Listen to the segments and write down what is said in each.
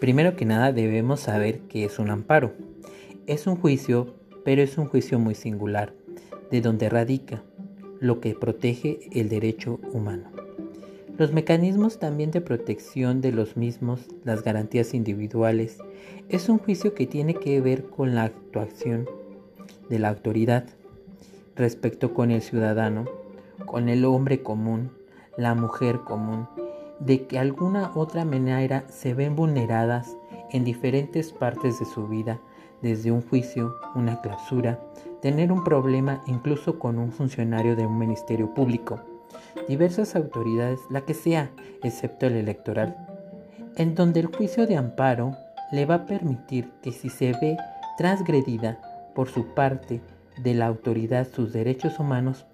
Primero que nada debemos saber qué es un amparo. Es un juicio, pero es un juicio muy singular, de donde radica lo que protege el derecho humano. Los mecanismos también de protección de los mismos, las garantías individuales, es un juicio que tiene que ver con la actuación de la autoridad respecto con el ciudadano, con el hombre común, la mujer común, de que alguna otra manera se ven vulneradas en diferentes partes de su vida, desde un juicio, una clausura, tener un problema incluso con un funcionario de un ministerio público, diversas autoridades, la que sea, excepto el electoral, en donde el juicio de amparo le va a permitir que si se ve transgredida por su parte de la autoridad sus derechos humanos,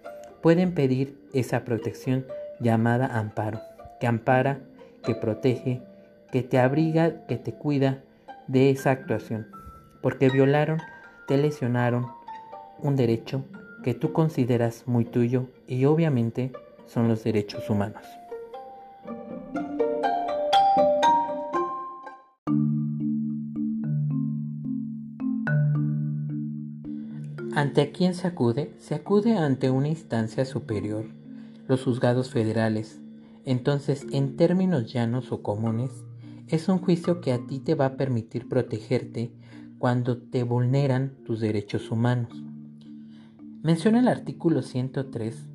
pueden pedir esa protección llamada amparo que ampara, que protege, que te abriga, que te cuida de esa actuación, porque violaron, te lesionaron un derecho que tú consideras muy tuyo y obviamente son los derechos humanos. ¿Ante quién se acude? Se acude ante una instancia superior, los juzgados federales, entonces, en términos llanos o comunes, es un juicio que a ti te va a permitir protegerte cuando te vulneran tus derechos humanos. Menciona el artículo 103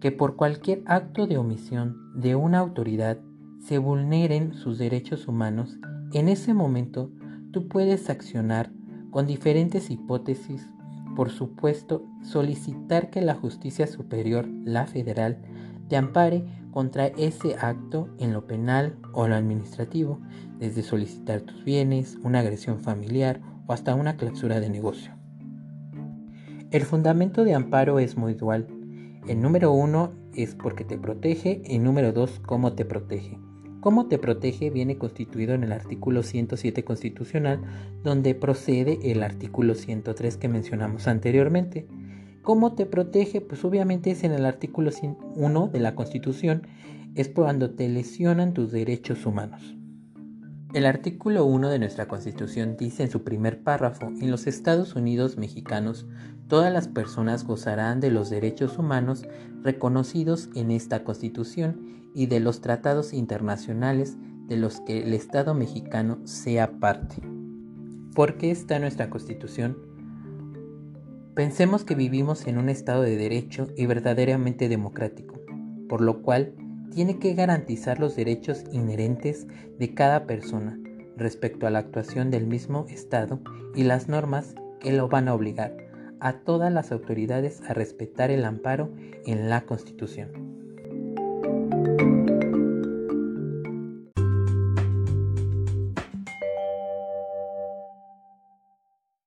que por cualquier acto de omisión de una autoridad se vulneren sus derechos humanos, en ese momento tú puedes accionar con diferentes hipótesis, por supuesto, solicitar que la justicia superior, la federal, te ampare contra ese acto en lo penal o lo administrativo, desde solicitar tus bienes, una agresión familiar o hasta una clausura de negocio. El fundamento de amparo es muy dual. El número uno es porque te protege y número dos, cómo te protege. Cómo te protege viene constituido en el artículo 107 constitucional, donde procede el artículo 103 que mencionamos anteriormente. ¿Cómo te protege? Pues obviamente es en el artículo 1 de la Constitución, es cuando te lesionan tus derechos humanos. El artículo 1 de nuestra Constitución dice en su primer párrafo, en los Estados Unidos mexicanos, todas las personas gozarán de los derechos humanos reconocidos en esta Constitución y de los tratados internacionales de los que el Estado mexicano sea parte. ¿Por qué está nuestra Constitución? Pensemos que vivimos en un Estado de Derecho y verdaderamente democrático, por lo cual tiene que garantizar los derechos inherentes de cada persona respecto a la actuación del mismo Estado y las normas que lo van a obligar a todas las autoridades a respetar el amparo en la Constitución.